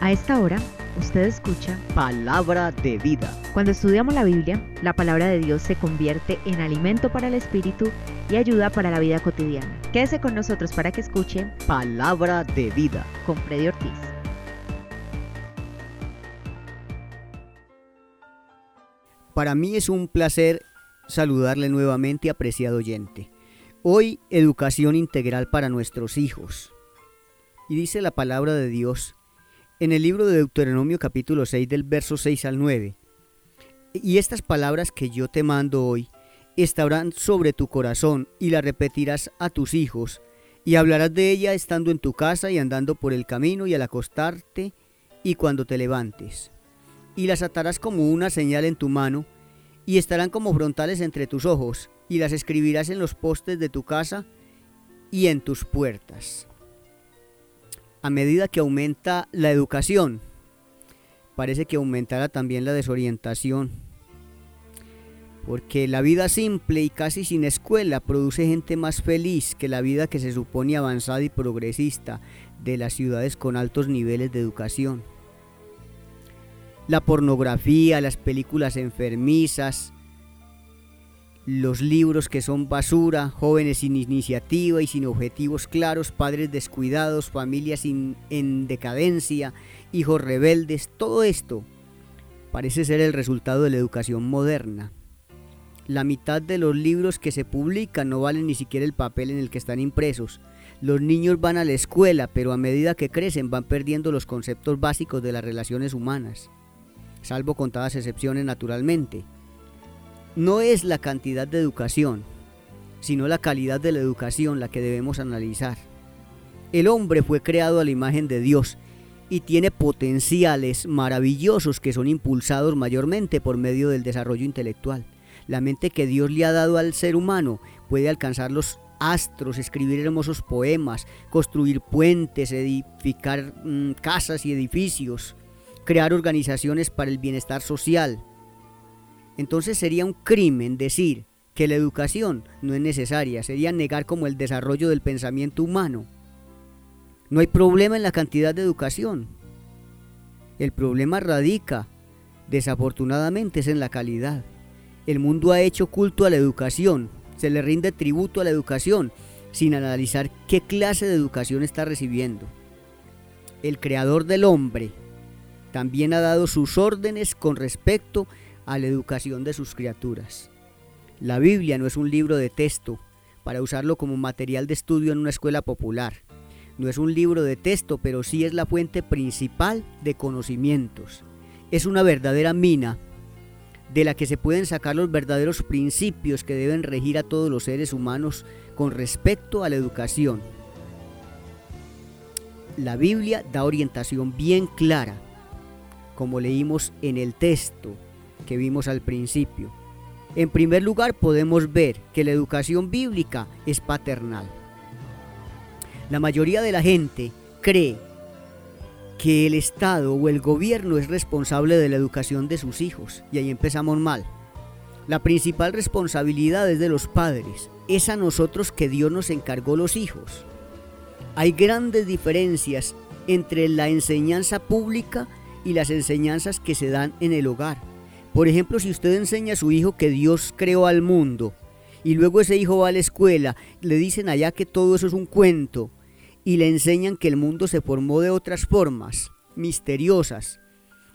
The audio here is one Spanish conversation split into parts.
A esta hora, usted escucha Palabra de vida. Cuando estudiamos la Biblia, la palabra de Dios se convierte en alimento para el espíritu y ayuda para la vida cotidiana. Quédese con nosotros para que escuche Palabra de vida con Freddy Ortiz. Para mí es un placer saludarle nuevamente, apreciado oyente. Hoy, educación integral para nuestros hijos. Y dice la palabra de Dios en el libro de Deuteronomio capítulo 6 del verso 6 al 9. Y estas palabras que yo te mando hoy estarán sobre tu corazón y las repetirás a tus hijos y hablarás de ella estando en tu casa y andando por el camino y al acostarte y cuando te levantes. Y las atarás como una señal en tu mano y estarán como frontales entre tus ojos y las escribirás en los postes de tu casa y en tus puertas a medida que aumenta la educación, parece que aumentará también la desorientación. Porque la vida simple y casi sin escuela produce gente más feliz que la vida que se supone avanzada y progresista de las ciudades con altos niveles de educación. La pornografía, las películas enfermizas, los libros que son basura, jóvenes sin iniciativa y sin objetivos claros, padres descuidados, familias en decadencia, hijos rebeldes, todo esto parece ser el resultado de la educación moderna. La mitad de los libros que se publican no valen ni siquiera el papel en el que están impresos. Los niños van a la escuela, pero a medida que crecen van perdiendo los conceptos básicos de las relaciones humanas, salvo contadas excepciones naturalmente no es la cantidad de educación, sino la calidad de la educación la que debemos analizar. El hombre fue creado a la imagen de Dios y tiene potenciales maravillosos que son impulsados mayormente por medio del desarrollo intelectual. La mente que Dios le ha dado al ser humano puede alcanzar los astros, escribir hermosos poemas, construir puentes, edificar mm, casas y edificios, crear organizaciones para el bienestar social, entonces sería un crimen decir que la educación no es necesaria, sería negar como el desarrollo del pensamiento humano. No hay problema en la cantidad de educación. El problema radica, desafortunadamente, es en la calidad. El mundo ha hecho culto a la educación, se le rinde tributo a la educación, sin analizar qué clase de educación está recibiendo. El creador del hombre también ha dado sus órdenes con respecto a a la educación de sus criaturas. La Biblia no es un libro de texto para usarlo como material de estudio en una escuela popular. No es un libro de texto, pero sí es la fuente principal de conocimientos. Es una verdadera mina de la que se pueden sacar los verdaderos principios que deben regir a todos los seres humanos con respecto a la educación. La Biblia da orientación bien clara, como leímos en el texto, que vimos al principio. En primer lugar, podemos ver que la educación bíblica es paternal. La mayoría de la gente cree que el Estado o el gobierno es responsable de la educación de sus hijos, y ahí empezamos mal. La principal responsabilidad es de los padres, es a nosotros que Dios nos encargó los hijos. Hay grandes diferencias entre la enseñanza pública y las enseñanzas que se dan en el hogar. Por ejemplo, si usted enseña a su hijo que Dios creó al mundo y luego ese hijo va a la escuela, le dicen allá que todo eso es un cuento y le enseñan que el mundo se formó de otras formas, misteriosas.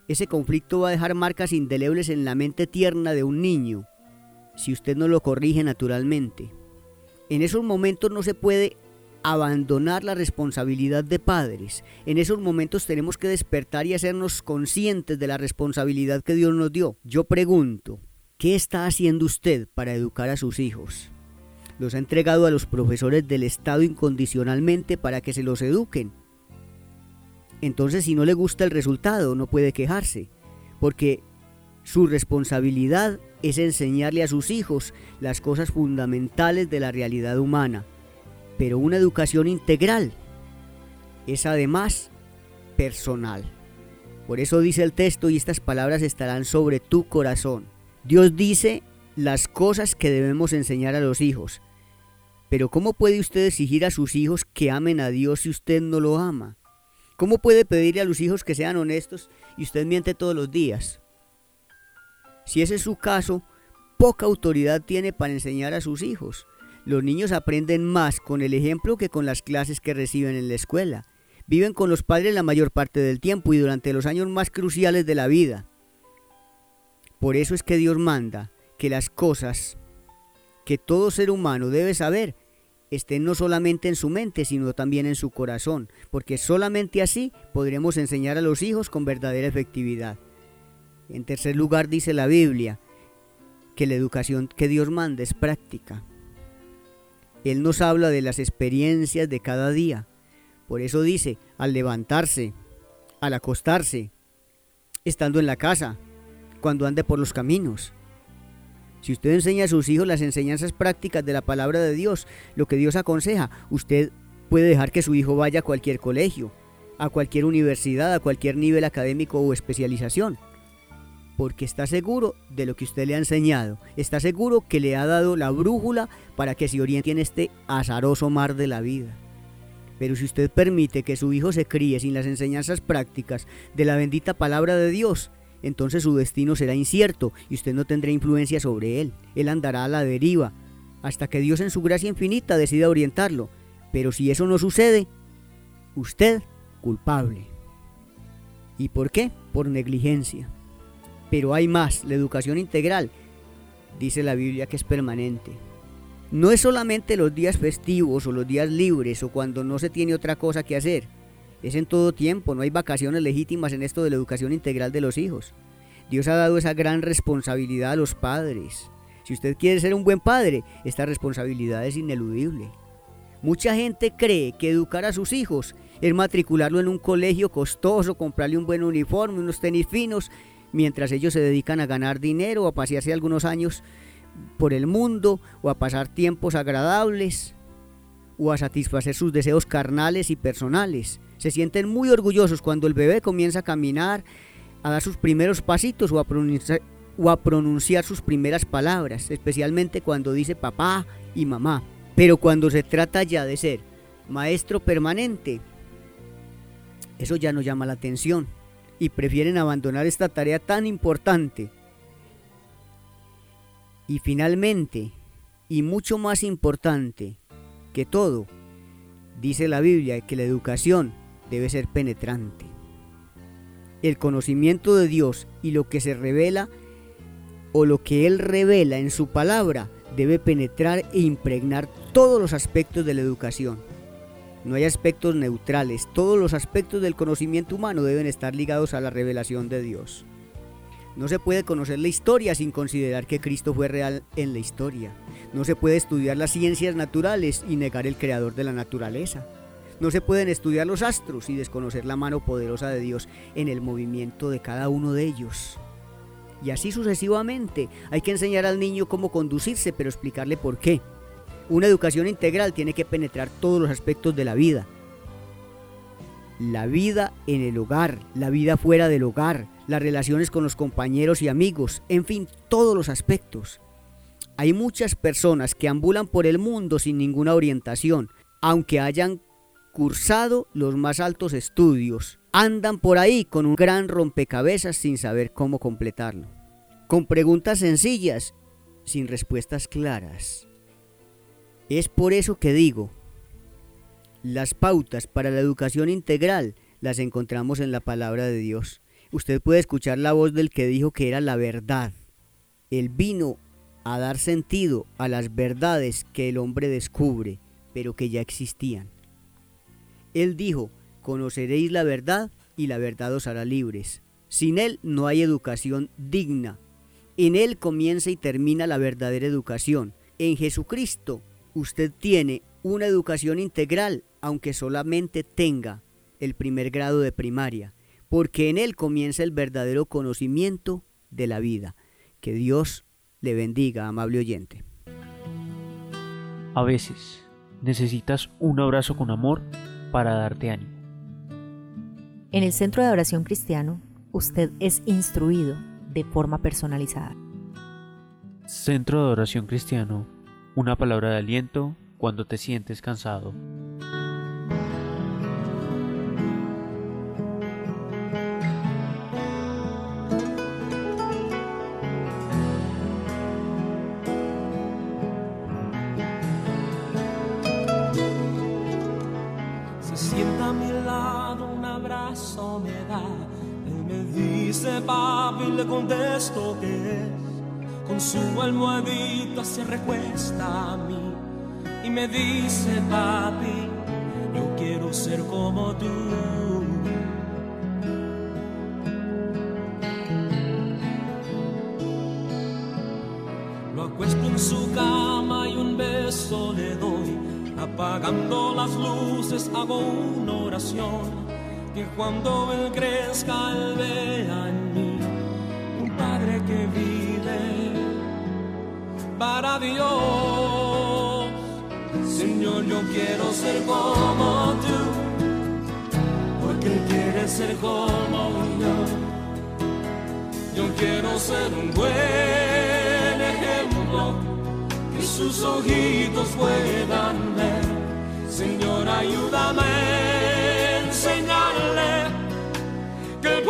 Ese conflicto va a dejar marcas indelebles en la mente tierna de un niño, si usted no lo corrige naturalmente. En esos momentos no se puede abandonar la responsabilidad de padres. En esos momentos tenemos que despertar y hacernos conscientes de la responsabilidad que Dios nos dio. Yo pregunto, ¿qué está haciendo usted para educar a sus hijos? ¿Los ha entregado a los profesores del Estado incondicionalmente para que se los eduquen? Entonces si no le gusta el resultado, no puede quejarse, porque su responsabilidad es enseñarle a sus hijos las cosas fundamentales de la realidad humana pero una educación integral es además personal. Por eso dice el texto y estas palabras estarán sobre tu corazón. Dios dice las cosas que debemos enseñar a los hijos. Pero ¿cómo puede usted exigir a sus hijos que amen a Dios si usted no lo ama? ¿Cómo puede pedirle a los hijos que sean honestos y usted miente todos los días? Si ese es su caso, poca autoridad tiene para enseñar a sus hijos. Los niños aprenden más con el ejemplo que con las clases que reciben en la escuela. Viven con los padres la mayor parte del tiempo y durante los años más cruciales de la vida. Por eso es que Dios manda que las cosas que todo ser humano debe saber estén no solamente en su mente, sino también en su corazón, porque solamente así podremos enseñar a los hijos con verdadera efectividad. En tercer lugar dice la Biblia que la educación que Dios manda es práctica. Él nos habla de las experiencias de cada día. Por eso dice, al levantarse, al acostarse, estando en la casa, cuando ande por los caminos. Si usted enseña a sus hijos las enseñanzas prácticas de la palabra de Dios, lo que Dios aconseja, usted puede dejar que su hijo vaya a cualquier colegio, a cualquier universidad, a cualquier nivel académico o especialización porque está seguro de lo que usted le ha enseñado, está seguro que le ha dado la brújula para que se oriente en este azaroso mar de la vida. Pero si usted permite que su hijo se críe sin las enseñanzas prácticas de la bendita palabra de Dios, entonces su destino será incierto y usted no tendrá influencia sobre él. Él andará a la deriva hasta que Dios en su gracia infinita decida orientarlo. Pero si eso no sucede, usted culpable. ¿Y por qué? Por negligencia. Pero hay más, la educación integral, dice la Biblia que es permanente. No es solamente los días festivos o los días libres o cuando no se tiene otra cosa que hacer. Es en todo tiempo, no hay vacaciones legítimas en esto de la educación integral de los hijos. Dios ha dado esa gran responsabilidad a los padres. Si usted quiere ser un buen padre, esta responsabilidad es ineludible. Mucha gente cree que educar a sus hijos es matricularlo en un colegio costoso, comprarle un buen uniforme, unos tenis finos mientras ellos se dedican a ganar dinero a pasearse algunos años por el mundo o a pasar tiempos agradables o a satisfacer sus deseos carnales y personales. Se sienten muy orgullosos cuando el bebé comienza a caminar, a dar sus primeros pasitos o a pronunciar, o a pronunciar sus primeras palabras, especialmente cuando dice papá y mamá. Pero cuando se trata ya de ser maestro permanente, eso ya no llama la atención y prefieren abandonar esta tarea tan importante. Y finalmente, y mucho más importante que todo, dice la Biblia que la educación debe ser penetrante. El conocimiento de Dios y lo que se revela o lo que Él revela en su palabra debe penetrar e impregnar todos los aspectos de la educación. No hay aspectos neutrales, todos los aspectos del conocimiento humano deben estar ligados a la revelación de Dios. No se puede conocer la historia sin considerar que Cristo fue real en la historia. No se puede estudiar las ciencias naturales y negar el creador de la naturaleza. No se pueden estudiar los astros y desconocer la mano poderosa de Dios en el movimiento de cada uno de ellos. Y así sucesivamente. Hay que enseñar al niño cómo conducirse, pero explicarle por qué. Una educación integral tiene que penetrar todos los aspectos de la vida. La vida en el hogar, la vida fuera del hogar, las relaciones con los compañeros y amigos, en fin, todos los aspectos. Hay muchas personas que ambulan por el mundo sin ninguna orientación, aunque hayan cursado los más altos estudios. Andan por ahí con un gran rompecabezas sin saber cómo completarlo. Con preguntas sencillas, sin respuestas claras. Es por eso que digo, las pautas para la educación integral las encontramos en la palabra de Dios. Usted puede escuchar la voz del que dijo que era la verdad. Él vino a dar sentido a las verdades que el hombre descubre, pero que ya existían. Él dijo, conoceréis la verdad y la verdad os hará libres. Sin Él no hay educación digna. En Él comienza y termina la verdadera educación. En Jesucristo usted tiene una educación integral, aunque solamente tenga el primer grado de primaria, porque en él comienza el verdadero conocimiento de la vida. Que Dios le bendiga, amable oyente. A veces necesitas un abrazo con amor para darte ánimo. En el Centro de Oración Cristiano, usted es instruido de forma personalizada. Centro de Oración Cristiano una palabra de aliento cuando te sientes cansado. Se sienta a mi lado, un abrazo me da, él me dice papi, le contesto que su almohadita se recuesta a mí y me dice, papi, yo quiero ser como tú. Lo acuesto en su cama y un beso le doy. Apagando las luces hago una oración. Que cuando él crezca, él vea en mí un padre que vive para Dios. Señor, yo quiero ser como tú, porque Él quiere ser como yo. Yo quiero ser un buen ejemplo que sus ojitos puedan ver. Señor, ayúdame a enseñarle que Él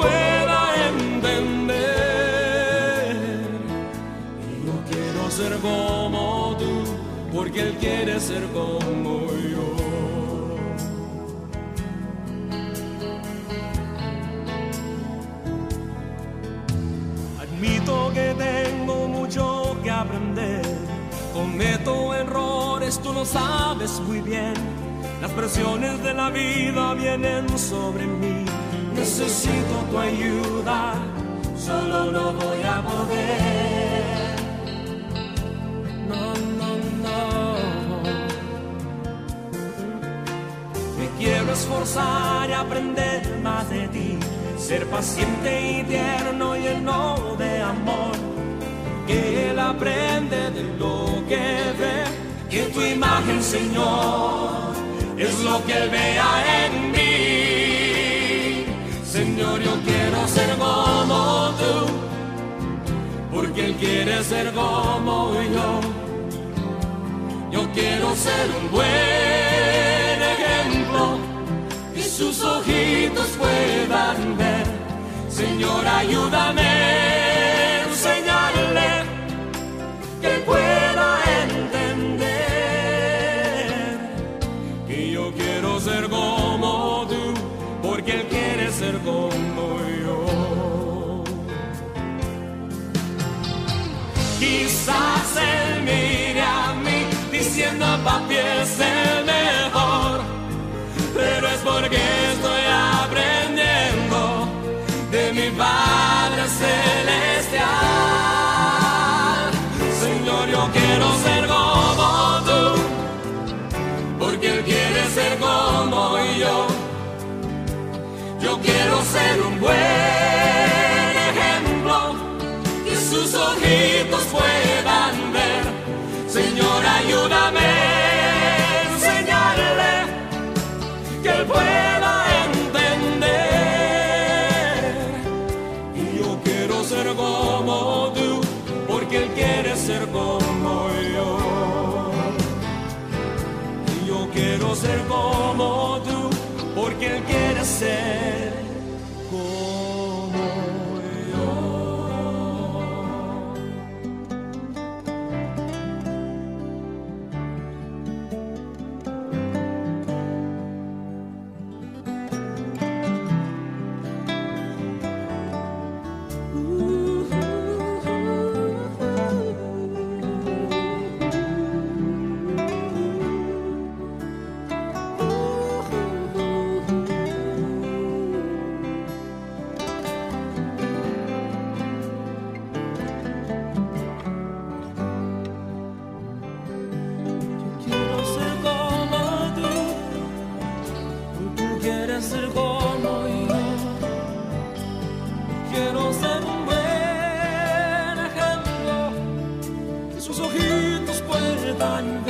ser como tú, porque Él quiere ser como yo. Admito que tengo mucho que aprender. Cometo errores, tú lo sabes muy bien. Las presiones de la vida vienen sobre mí. Necesito tu ayuda, solo no voy a poder. Esforzar y aprender más de ti. Ser paciente y tierno y lleno de amor. Que Él aprende de lo que ve. Que tu imagen, Señor, es lo que Él vea en mí. Señor, yo quiero ser como tú. Porque Él quiere ser como yo. Yo quiero ser un buen sus ojitos puedan ver. Señor, ayúdame ser un buen ejemplo, que sus ojitos puedan ver. Señor, ayúdame a enseñarle que él pueda entender. Y yo quiero ser como tú, porque él quiere ser como yo. Y yo quiero ser como quieres ser como yo. Quiero ser un buen ejemplo, que sus ojitos puedan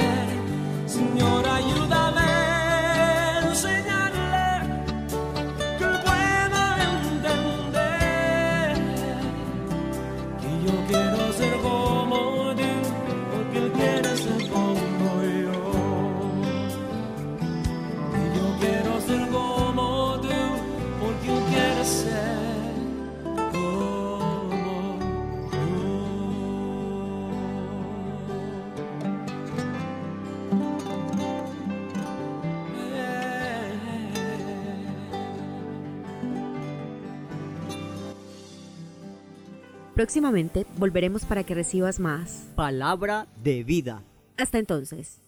Próximamente volveremos para que recibas más. Palabra de vida. Hasta entonces.